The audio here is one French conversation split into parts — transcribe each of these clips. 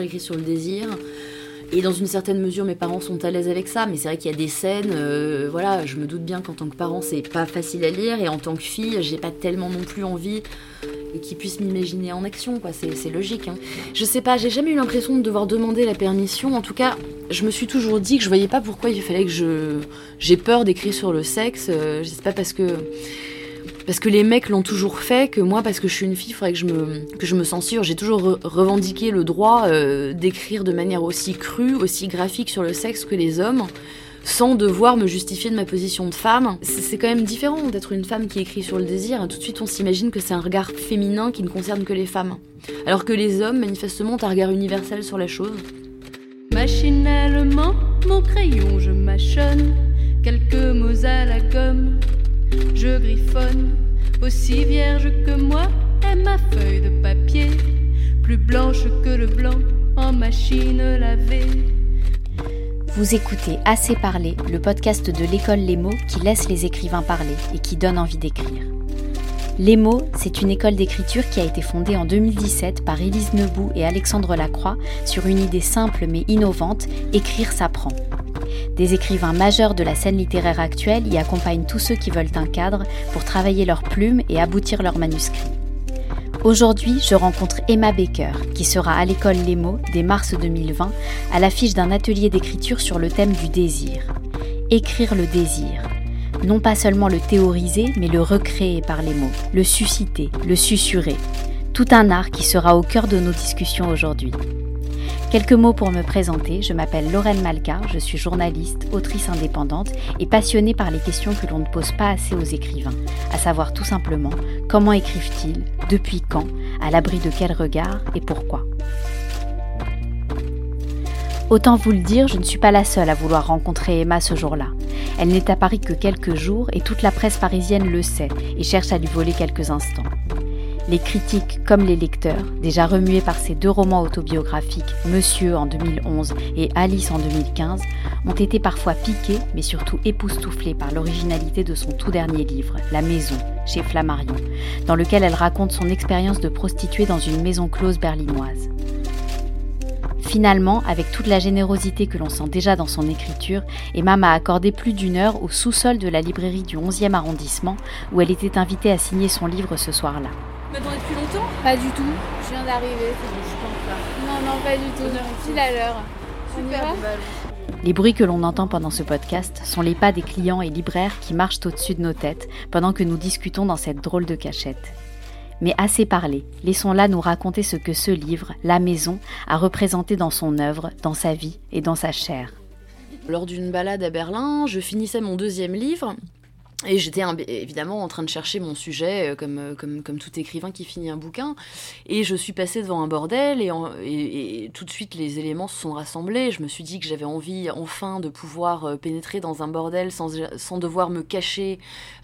Écrit sur le désir. Et dans une certaine mesure, mes parents sont à l'aise avec ça, mais c'est vrai qu'il y a des scènes, euh, voilà, je me doute bien qu'en tant que parent, c'est pas facile à lire, et en tant que fille, j'ai pas tellement non plus envie qu'ils puissent m'imaginer en action, quoi, c'est logique. Hein. Je sais pas, j'ai jamais eu l'impression de devoir demander la permission, en tout cas, je me suis toujours dit que je voyais pas pourquoi il fallait que je. J'ai peur d'écrire sur le sexe, euh, je sais pas parce que parce que les mecs l'ont toujours fait, que moi, parce que je suis une fille, il faudrait que je me, que je me censure. J'ai toujours revendiqué le droit euh, d'écrire de manière aussi crue, aussi graphique sur le sexe que les hommes, sans devoir me justifier de ma position de femme. C'est quand même différent d'être une femme qui écrit sur le désir. Tout de suite, on s'imagine que c'est un regard féminin qui ne concerne que les femmes. Alors que les hommes, manifestement, ont un regard universel sur la chose. Machinalement, mon crayon, je mâchonne quelques mots à la gomme je griffonne, aussi vierge que moi est ma feuille de papier, plus blanche que le blanc en machine lavée. Vous écoutez Assez parler, le podcast de l'école Les mots qui laisse les écrivains parler et qui donne envie d'écrire. Les mots, c'est une école d'écriture qui a été fondée en 2017 par Élise Nebout et Alexandre Lacroix sur une idée simple mais innovante, écrire s'apprend. Des écrivains majeurs de la scène littéraire actuelle y accompagnent tous ceux qui veulent un cadre pour travailler leurs plumes et aboutir leurs manuscrits. Aujourd'hui, je rencontre Emma Baker, qui sera à l'école Les Mots dès mars 2020 à l'affiche d'un atelier d'écriture sur le thème du désir. Écrire le désir. Non pas seulement le théoriser, mais le recréer par les mots, le susciter, le susurrer. Tout un art qui sera au cœur de nos discussions aujourd'hui. Quelques mots pour me présenter, je m'appelle Lorraine Malka, je suis journaliste, autrice indépendante et passionnée par les questions que l'on ne pose pas assez aux écrivains, à savoir tout simplement comment écrivent-ils, depuis quand, à l'abri de quel regard et pourquoi. Autant vous le dire, je ne suis pas la seule à vouloir rencontrer Emma ce jour-là. Elle n'est à Paris que quelques jours et toute la presse parisienne le sait et cherche à lui voler quelques instants. Les critiques comme les lecteurs, déjà remués par ses deux romans autobiographiques, Monsieur en 2011 et Alice en 2015, ont été parfois piqués, mais surtout époustouflés par l'originalité de son tout dernier livre, La Maison, chez Flammarion, dans lequel elle raconte son expérience de prostituée dans une maison close berlinoise. Finalement, avec toute la générosité que l'on sent déjà dans son écriture, Emma m'a accordé plus d'une heure au sous-sol de la librairie du 11e arrondissement où elle était invitée à signer son livre ce soir-là depuis longtemps Pas du tout, je viens d'arriver. Non, non, pas du tout. Pile à l'heure. Super. Les bruits que l'on entend pendant ce podcast sont les pas des clients et libraires qui marchent au-dessus de nos têtes pendant que nous discutons dans cette drôle de cachette. Mais assez parlé, laissons-la nous raconter ce que ce livre, La Maison, a représenté dans son œuvre, dans sa vie et dans sa chair. Lors d'une balade à Berlin, je finissais mon deuxième livre et j'étais évidemment en train de chercher mon sujet, euh, comme, euh, comme, tout écrivain qui finit un bouquin. Et je suis passée devant un bordel, et, tout de suite les éléments se sont rassemblés. Je me suis dit que j'avais envie enfin de pouvoir euh, pénétrer dans un bordel sans, sans devoir me cacher,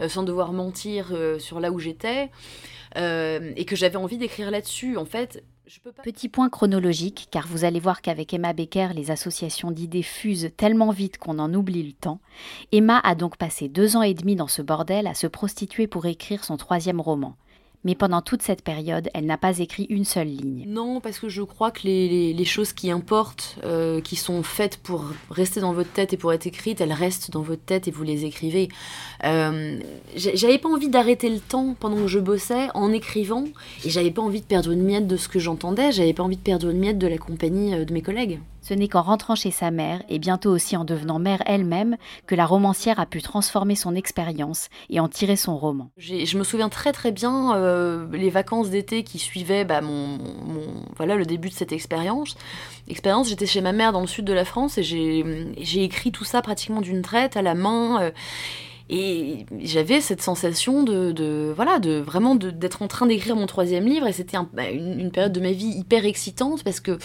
sans devoir mentir sur là où j'étais. et que j'avais envie d'écrire là-dessus. En fait, Petit point chronologique, car vous allez voir qu'avec Emma Becker, les associations d'idées fusent tellement vite qu'on en oublie le temps. Emma a donc passé deux ans et demi dans ce bordel à se prostituer pour écrire son troisième roman mais pendant toute cette période, elle n'a pas écrit une seule ligne. Non, parce que je crois que les, choses qui importent, euh, qui sont faites pour rester dans votre tête et pour être écrites, elles restent dans votre tête et vous les écrivez. Euh, j'avais pas envie d'arrêter le temps pendant que je bossais en écrivant, et j'avais pas envie de perdre une miette de ce que j'entendais, j'avais pas envie de perdre une miette de la compagnie euh, de mes collègues. Ce n'est qu'en rentrant chez sa mère, et bientôt aussi en devenant mère elle-même, que la romancière a pu transformer son expérience et en tirer son roman. Je me souviens très très bien euh, les vacances d'été qui suivaient bah, mon, voilà, le début de cette expérience. Expérience, j'étais chez ma mère dans le sud de la France et j'ai écrit tout ça pratiquement d'une traite à la main. Euh, et j'avais cette sensation de, voilà, de vraiment d'être en train d'écrire mon troisième livre. Et c'était bah, une, période de ma vie hyper excitante parce que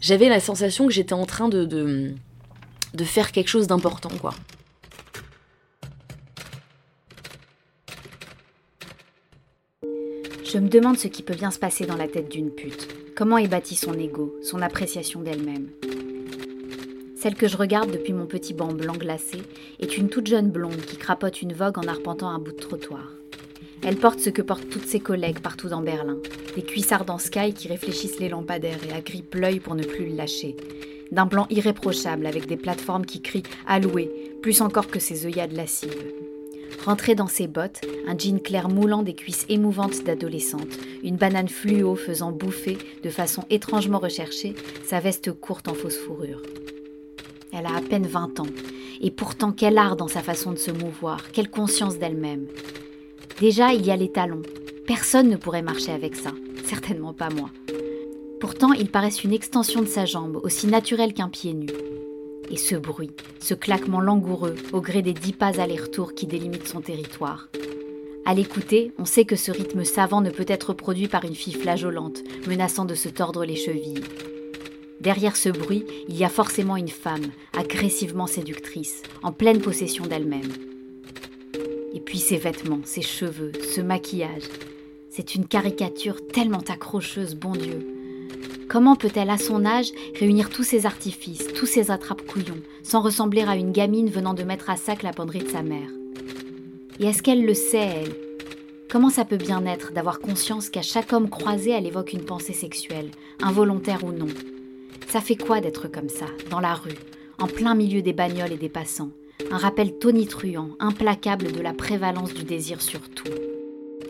j'avais la sensation que j'étais en train de, faire quelque chose d'important, quoi. Je me demande ce qui peut bien se passer dans la tête d'une pute. Comment est bâti son ego, son appréciation d'elle-même? Celle que je regarde depuis mon petit banc blanc glacé est une toute jeune blonde qui crapote une vogue en arpentant un bout de trottoir. Elle porte ce que portent toutes ses collègues partout dans Berlin. Des cuissards dans Sky qui réfléchissent les lampadaires et agrippent l'œil pour ne plus le lâcher. D'un blanc irréprochable avec des plateformes qui crient Alloué, plus encore que ses œillades lascives. Rentrée dans ses bottes, un jean clair moulant des cuisses émouvantes d'adolescente, une banane fluo faisant bouffer, de façon étrangement recherchée, sa veste courte en fausse fourrure. Elle a à peine 20 ans, et pourtant quel art dans sa façon de se mouvoir, quelle conscience d'elle-même. Déjà, il y a les talons. Personne ne pourrait marcher avec ça, certainement pas moi. Pourtant, ils paraissent une extension de sa jambe, aussi naturelle qu'un pied nu. Et ce bruit, ce claquement langoureux au gré des dix pas aller-retour qui délimitent son territoire. À l'écouter, on sait que ce rythme savant ne peut être produit par une fille flageolante, menaçant de se tordre les chevilles. Derrière ce bruit, il y a forcément une femme, agressivement séductrice, en pleine possession d'elle-même. Et puis ses vêtements, ses cheveux, ce maquillage. C'est une caricature tellement accrocheuse, bon Dieu. Comment peut-elle, à son âge, réunir tous ces artifices, tous ces attrapes-couillons, sans ressembler à une gamine venant de mettre à sac la penderie de sa mère? Et est-ce qu'elle le sait, elle? Comment ça peut bien être d'avoir conscience qu'à chaque homme croisé, elle évoque une pensée sexuelle, involontaire ou non? Ça fait quoi d'être comme ça, dans la rue, en plein milieu des bagnoles et des passants? Un rappel tonitruant, implacable de la prévalence du désir sur tout.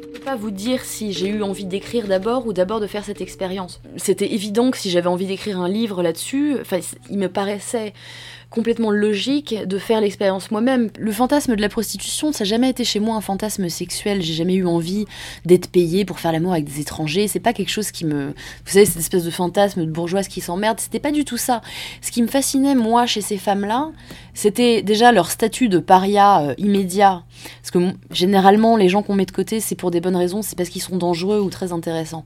Je peux pas vous dire si j'ai eu envie d'écrire d'abord ou d'abord de faire cette expérience. C'était évident que si j'avais envie d'écrire un livre là-dessus, il me paraissait complètement logique de faire l'expérience moi-même. Le fantasme de la prostitution, ça n'a jamais été chez moi un fantasme sexuel. J'ai jamais eu envie d'être payée pour faire l'amour avec des étrangers. C'est pas quelque chose qui me. Vous savez, cette espèce de fantasme de bourgeoise qui s'emmerde, c'était pas du tout ça. Ce qui me fascinait, moi, chez ces femmes-là, c'était déjà leur statut de paria euh, immédiat. Parce que généralement, les gens qu'on met de côté, c'est pour des bonnes raisons, c'est parce qu'ils sont dangereux ou très intéressants.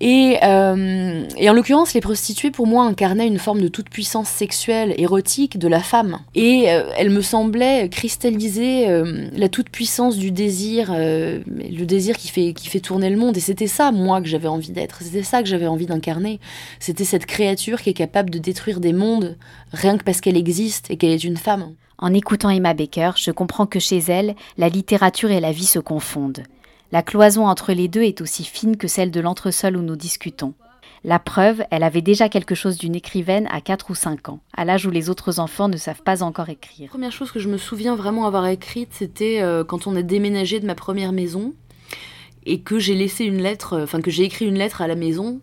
Et, euh, et en l'occurrence, les prostituées, pour moi, incarnaient une forme de toute-puissance sexuelle, érotique de la femme. Et euh, elle me semblait cristalliser euh, la toute-puissance du désir, le désir qui fait, qui fait tourner le monde. Et c'était ça, moi, que j'avais envie d'être. C'était ça que j'avais envie d'incarner. C'était cette créature qui est capable de détruire des mondes rien que parce qu'elle existe et qu'elle est une femme. En écoutant Emma Baker, je comprends que chez elle, la littérature et la vie se confondent. La cloison entre les deux est aussi fine que celle de l'entresol où nous discutons. La preuve, elle avait déjà quelque chose d'une écrivaine à 4 ou 5 ans, à l'âge où les autres enfants ne savent pas encore écrire. La première chose que je me souviens vraiment avoir écrite, c'était euh, quand on a déménagé de ma première maison et que j'ai laissé une lettre, euh, enfin que j'ai écrit une lettre à la maison.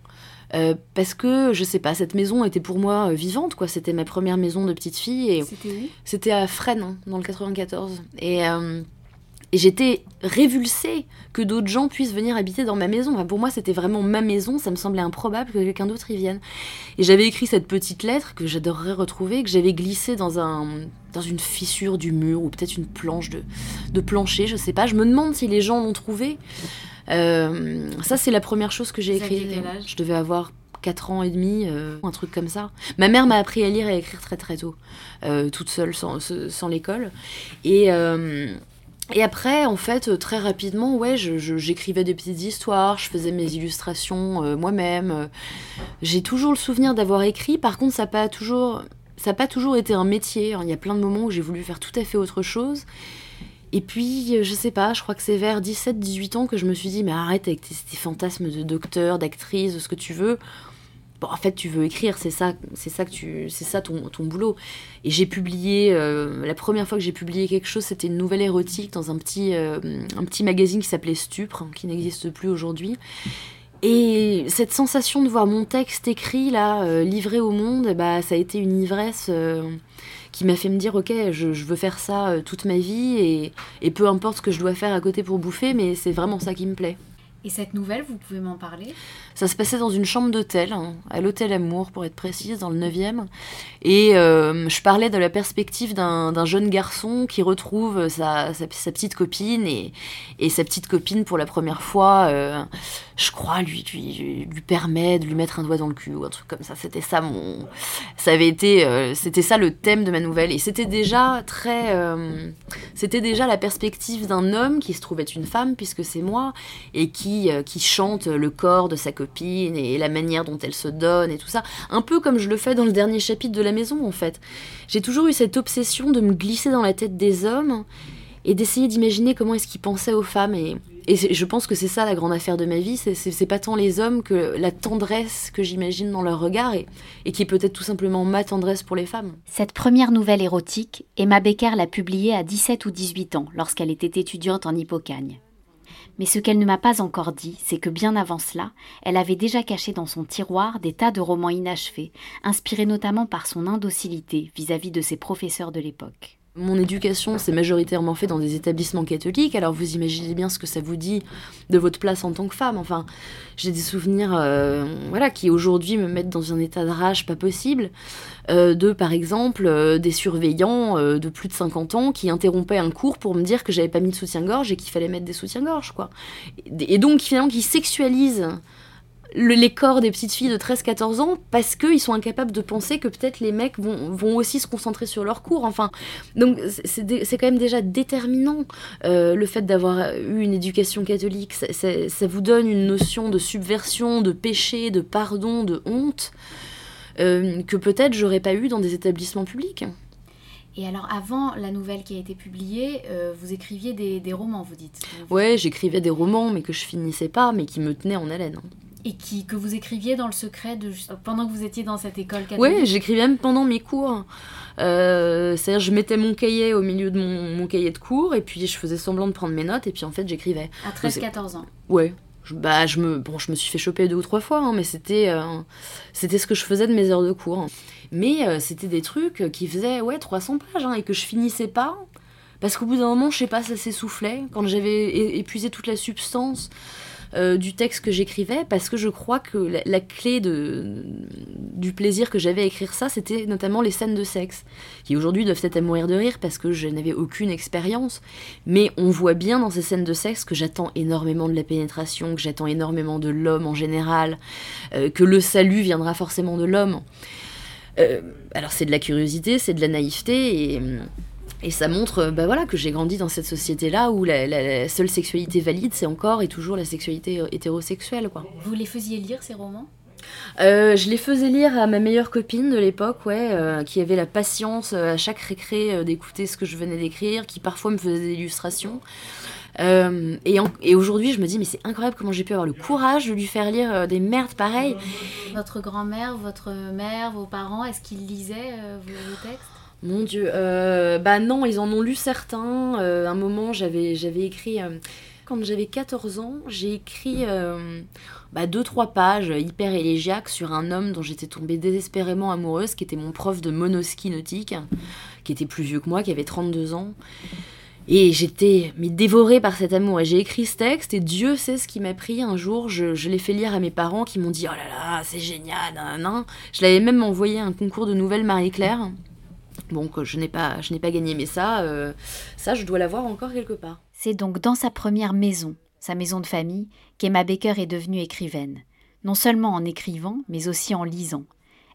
Euh, parce que je sais pas, cette maison était pour moi vivante, quoi. C'était ma première maison de petite fille et c'était à Fresnes, hein, dans le 94. Et et j'étais révulsée que d'autres gens puissent venir habiter dans ma maison. pour moi, c'était vraiment ma maison. Ça me semblait improbable que quelqu'un d'autre y vienne. Et j'avais écrit cette petite lettre que j'adorerais retrouver, que j'avais glissée dans, un, dans une fissure du mur ou peut-être une planche de, de plancher, je sais pas. Je me demande si les gens l'ont trouvée. Euh, ça, c'est la première chose que j'ai écrite. Je devais avoir 4 ans et demi, euh, un truc comme ça. Ma mère m'a appris à lire et à écrire très très tôt, euh, toute seule, sans, sans l'école. Et, et après, en fait, très rapidement, ouais, j'écrivais des petites histoires, je faisais mes illustrations euh, moi-même. J'ai toujours le souvenir d'avoir écrit. Par contre, ça n'a pas toujours, été un métier. Il y a plein de moments où j'ai voulu faire tout à fait autre chose. Et puis, je sais pas, je crois que c'est vers 17-18 ans que je me suis dit, mais arrête avec tes fantasmes de docteur, d'actrice, de ce que tu veux en fait, tu veux écrire, c'est ça, c'est ça que tu, c'est ça ton, ton, boulot. Et j'ai publié, euh, la première fois que j'ai publié quelque chose, c'était une nouvelle érotique dans un petit, euh, un petit magazine qui s'appelait Stupre, qui n'existe plus aujourd'hui. Et cette sensation de voir mon texte écrit là, euh, livré au monde, bah, ça a été une ivresse qui m'a fait me dire ok, je, je veux faire ça toute ma vie et, et peu importe ce que je dois faire à côté pour bouffer, mais c'est vraiment ça qui me plaît. Et cette nouvelle, vous pouvez m'en parler? Ça se passait dans une chambre d'hôtel, hein, à l'hôtel Amour pour être précise, dans le 9e. Et euh, je parlais de la perspective d'un jeune garçon qui retrouve sa, petite copine et, sa petite copine pour la première fois, euh, je crois, lui, permet de lui mettre un doigt dans le cul ou un truc comme ça. C'était ça mon. Ça avait été. Euh, c'était ça le thème de ma nouvelle. Et c'était déjà très. c'était déjà la perspective d'un homme qui se trouvait une femme, puisque c'est moi, et qui, chante le corps de sa copine et la manière dont elle se donne et tout ça. Un peu comme je le fais dans le dernier chapitre de la maison en fait. J'ai toujours eu cette obsession de me glisser dans la tête des hommes et d'essayer d'imaginer comment est-ce qu'ils pensaient aux femmes. Et, je pense que c'est ça la grande affaire de ma vie, c'est pas tant les hommes que la tendresse que j'imagine dans leur regard et, et qui est peut-être tout simplement ma tendresse pour les femmes. Cette première nouvelle érotique, Emma Becker l'a publiée à 17 ou 18 ans, lorsqu'elle était étudiante en Hippocagne. Mais ce qu'elle ne m'a pas encore dit, c'est que bien avant cela, elle avait déjà caché dans son tiroir des tas de romans inachevés, inspirés notamment par son indocilité vis-à-vis de ses professeurs de l'époque. Mon éducation s'est majoritairement faite dans des établissements catholiques, alors vous imaginez bien ce que ça vous dit de votre place en tant que femme. Enfin, j'ai des souvenirs euh, voilà, qui aujourd'hui me mettent dans un état de rage pas possible. Euh, de, par exemple, euh, des surveillants de plus de 50 ans qui interrompaient un cours pour me dire que j'avais pas mis de soutien-gorge et qu'il fallait mettre des soutiens-gorge, quoi. Et donc, finalement, qui sexualisent les corps des petites filles de 13-14 ans parce qu'ils sont incapables de penser que peut-être les mecs vont, aussi se concentrer sur leur cours. Enfin, donc c'est quand même déjà déterminant euh, le fait d'avoir eu une éducation catholique. Ça, vous donne une notion de subversion, de péché, de pardon, de honte euh, que peut-être j'aurais pas eu dans des établissements publics. Et alors, avant la nouvelle qui a été publiée, euh, vous écriviez des, des, romans, vous dites Ouais, j'écrivais des romans, mais que je finissais pas, mais qui me tenaient en haleine et qui, que vous écriviez dans le secret de, pendant que vous étiez dans cette école Oui, j'écrivais même pendant mes cours. Euh, c'est-à-dire, je mettais mon cahier au milieu de mon, mon, cahier de cours et puis je faisais semblant de prendre mes notes et puis en fait, j'écrivais. À 13-14 ans Ouais. Je, bah, je me, suis fait choper deux ou trois fois, hein, mais c'était euh, c'était ce que je faisais de mes heures de cours. Mais euh, c'était des trucs qui faisaient ouais, 300 pages hein, et que je finissais pas. Parce qu'au bout d'un moment, je sais pas, ça s'essoufflait. Quand j'avais épuisé toute la substance, euh, du texte que j'écrivais parce que je crois que la, clé de, du plaisir que j'avais à écrire ça, c'était notamment les scènes de sexe, qui aujourd'hui doivent être à mourir de rire parce que je n'avais aucune expérience. Mais on voit bien dans ces scènes de sexe que j'attends énormément de la pénétration, que j'attends énormément de l'homme en général, euh, que le salut viendra forcément de l'homme. Euh, alors c'est de la curiosité, c'est de la naïveté et et ça montre euh, bah voilà, que j'ai grandi dans cette société-là où la, seule sexualité valide, c'est encore et toujours la sexualité hétérosexuelle. Quoi. Vous les faisiez lire, ces romans? Euh, je les faisais lire à ma meilleure copine de l'époque, ouais, euh, qui avait la patience à chaque récré d'écouter ce que je venais d'écrire, qui parfois me faisait des illustrations. et, et aujourd'hui, je me dis, mais c'est incroyable comment j'ai pu avoir le courage de lui faire lire des merdes pareilles. Votre grand-mère, votre mère, vos parents, est-ce qu'ils lisaient vos textes? Mon Dieu, euh, bah non, ils en ont lu certains. Euh, un moment, j'avais, j'avais écrit, euh, quand j'avais 14 ans, j'ai écrit bah, deux, trois pages hyper élégiaques sur un homme dont j'étais tombée désespérément amoureuse, qui était mon prof de monoski nautique, qui était plus vieux que moi, qui avait 32 ans. Et j'étais mais dévorée par cet amour. Et j'ai écrit ce texte et Dieu sait ce qui m'a pris. Un jour, je, l'ai fait lire à mes parents qui m'ont dit Oh là là, c'est génial, nan, Je l'avais même envoyé à un concours de nouvelles Marie-Claire. Bon, je n'ai pas, je n'ai pas gagné, mais ça, euh, ça, je dois l'avoir encore quelque part. C'est donc dans sa première maison, sa maison de famille, qu'Emma Baker est devenue écrivaine. Non seulement en écrivant, mais aussi en lisant.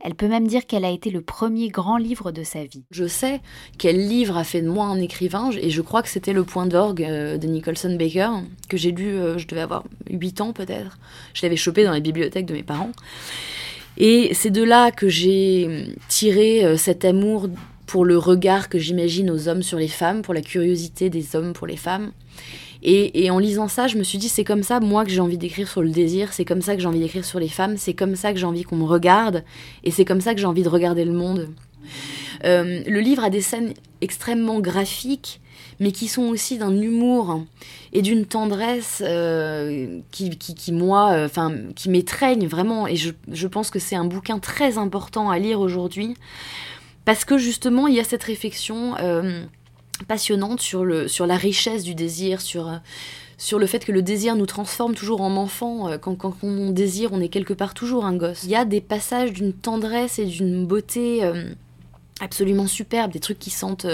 Elle peut même dire qu'elle a été le premier grand livre de sa vie. Je sais quel livre a fait de moi un écrivain, et je crois que c'était Le Point d'orgue euh, de Nicholson Baker, que j'ai lu, euh, je devais avoir 8 ans peut-être. Je l'avais chopé dans la bibliothèque de mes parents. Et c'est de là que j'ai tiré cet amour pour le regard que j'imagine aux hommes sur les femmes, pour la curiosité des hommes pour les femmes. Et, en lisant ça, je me suis dit, c'est comme ça, moi, que j'ai envie d'écrire sur le désir, c'est comme ça que j'ai envie d'écrire sur les femmes, c'est comme ça que j'ai envie qu'on me regarde, et c'est comme ça que j'ai envie de regarder le monde. Euh, le livre a des scènes extrêmement graphiques, mais qui sont aussi d'un humour et d'une tendresse euh, qui, qui, moi, euh, enfin, qui m'étreignent vraiment. Et je, je pense que c'est un bouquin très important à lire aujourd'hui parce que justement, il y a cette réflexion euh, passionnante sur, le, sur la richesse du désir, sur, euh, sur le fait que le désir nous transforme toujours en enfant. Euh, quand, on désire, on est quelque part toujours un gosse. Il y a des passages d'une tendresse et d'une beauté absolument superbe, des trucs qui sentent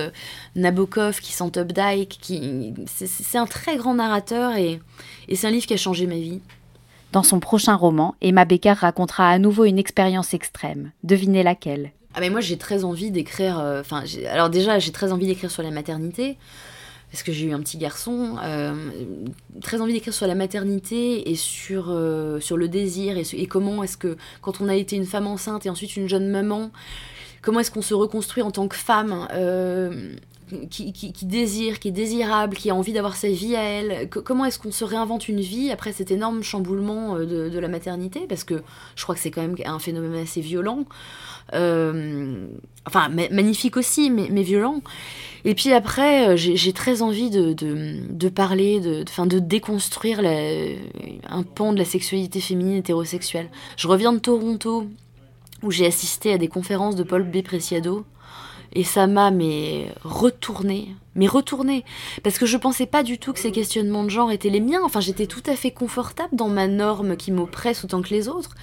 Nabokov, qui sentent Updike. Qui... C'est un très grand narrateur et, et c'est un livre qui a changé ma vie. Dans son prochain roman, Emma Becker racontera à nouveau une expérience extrême. Devinez laquelle? Ah mais moi j'ai très envie d'écrire. Euh, enfin, alors déjà j'ai très envie d'écrire sur la maternité parce que j'ai eu un petit garçon. Euh, très envie d'écrire sur la maternité et sur euh, le désir et comment est-ce que quand on a été une femme enceinte et ensuite une jeune maman, comment est-ce qu'on se reconstruit en tant que femme qui, désire, qui est désirable, qui a envie d'avoir sa vie à elle. Co- comment est-ce qu'on se réinvente une vie après cet énorme chamboulement euh, de, la maternité? Parce que je crois que c'est quand même un phénomène assez violent. Euh, enfin, ma- magnifique aussi, mais, violent. Et puis après, euh, j'ai très envie de, de, parler, de, enfin, de déconstruire un pan de la sexualité féminine hétérosexuelle. Je reviens de Toronto, où j'ai assisté à des conférences de Paul B. Preciado. Et ça m'a mais retourné, mais retourné, parce que je pensais pas du tout que ces questionnements de genre étaient les miens. Enfin, j'étais tout à fait confortable dans ma norme qui m'oppresse autant que les autres.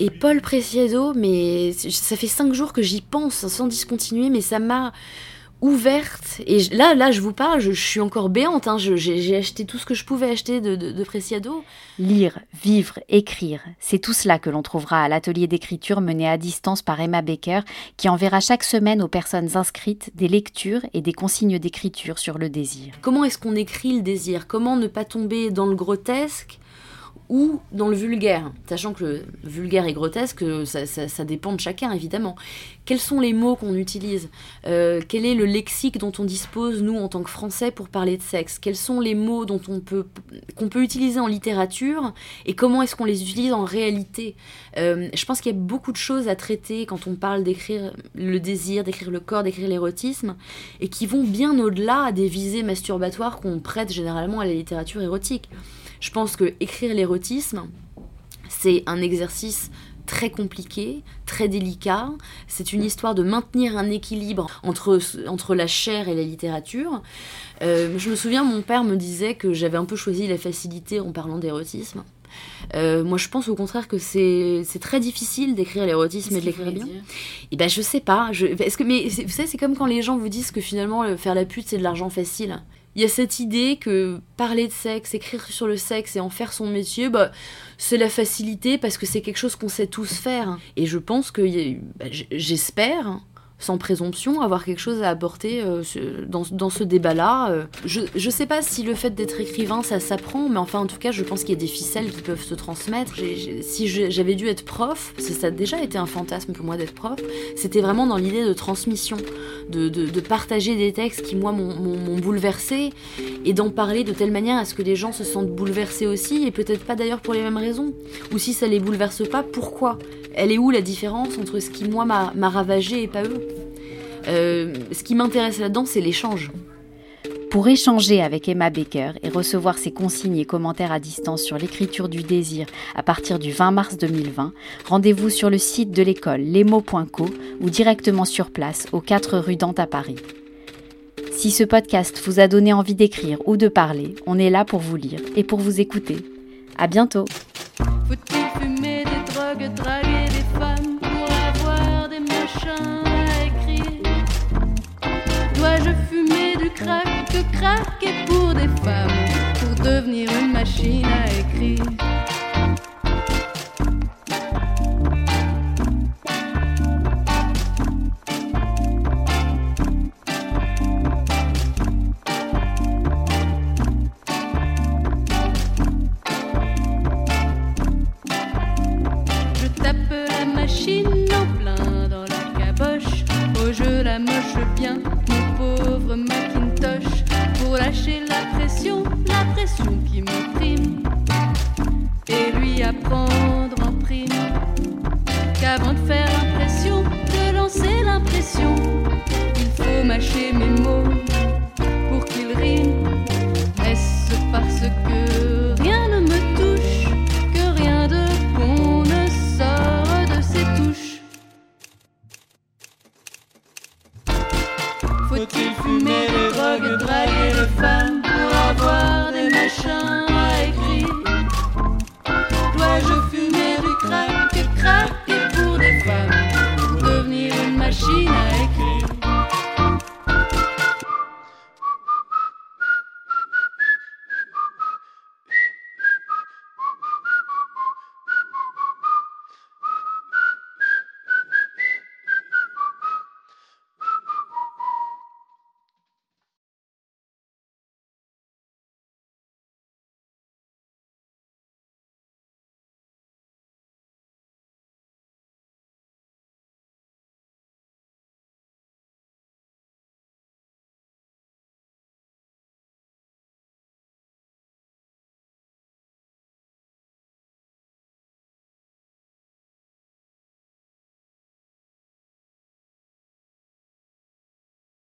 Et Paul Preciado, mais ça fait cinq jours que j'y pense sans discontinuer, mais ça m'a ouverte. Et je- là, là, je vous parle, je, je suis encore béante. hein, J'ai j'ai acheté tout ce que je pouvais acheter de, de, de Preciado. Lire, vivre, écrire, c'est tout cela que l'on trouvera à l'atelier d'écriture mené à distance par Emma Baker, qui enverra chaque semaine aux personnes inscrites des lectures et des consignes d'écriture sur le désir. Comment est-ce qu'on écrit le désir? Comment ne pas tomber dans le grotesque? Ou dans le vulgaire Sachant que le vulgaire et grotesque, ça, ça- ça dépend de chacun, évidemment. Quels sont les mots qu'on utilise Euh, Quel est le lexique dont on dispose, nous, en tant que Français, pour parler de sexe? Quels sont les mots dont on peut, qu'on peut utiliser en littérature Et comment est-ce qu'on les utilise en réalité? Euh, Je pense qu'il y a beaucoup de choses à traiter quand on parle d'écrire le désir, d'écrire le corps, d'écrire l'érotisme et qui vont bien au-delà des visées masturbatoires qu'on prête généralement à la littérature érotique. Je pense que écrire l'érotisme, c'est un exercice très compliqué, très délicat. C'est une histoire de maintenir un équilibre entre, entre la chair et la littérature. Euh, je me souviens, mon père me disait que j'avais un peu choisi la facilité en parlant d'érotisme. Euh, moi, je pense au contraire que c'est très difficile d'écrire l'érotisme et de l'écrire bien. Et ben je sais pas. Je, que mais vous savez c'est comme quand les gens vous disent que finalement le- faire la pute c'est de l'argent facile. Il y a cette idée que parler de sexe, écrire sur le sexe et en faire son métier, bah, c'est la facilité parce que c'est quelque chose qu'on sait tous faire. Et je pense que bah, j'espère sans présomption, avoir quelque chose à apporter euh, dans, dans ce débat-là. euh. Je, je sais pas si le fait d'être écrivain, ça s'apprend, mais enfin, en tout cas, je pense qu'il y a des ficelles qui peuvent se transmettre. Si j'avais dû être prof, ça a déjà été un fantasme pour moi d'être prof, c'était vraiment dans l'idée de transmission, de, de- de partager des textes qui, moi, m'ont- bouleversé, et d'en parler de telle manière à ce que les gens se sentent bouleversés aussi, et peut-être pas d'ailleurs pour les mêmes raisons. Ou si ça les bouleverse pas, pourquoi? Elle est où la différence entre ce qui, moi, m'a ravagé et pas eux? Euh, Ce qui m'intéresse là-dedans, c'est l'échange. Pour échanger avec Emma Baker et recevoir ses consignes et commentaires à distance sur l'écriture du désir à partir du 20 mars 2020, rendez-vous sur le site de l'école lemo.co ou directement sur place aux 4 rue Dante à Paris. Si ce podcast vous a donné envie d'écrire ou de parler, on est là pour vous lire et pour vous écouter. À bientôt! Faut-il fumer des drogues, Dois-je fumer du crack, que craquer pour des femmes pour devenir une machine à écrire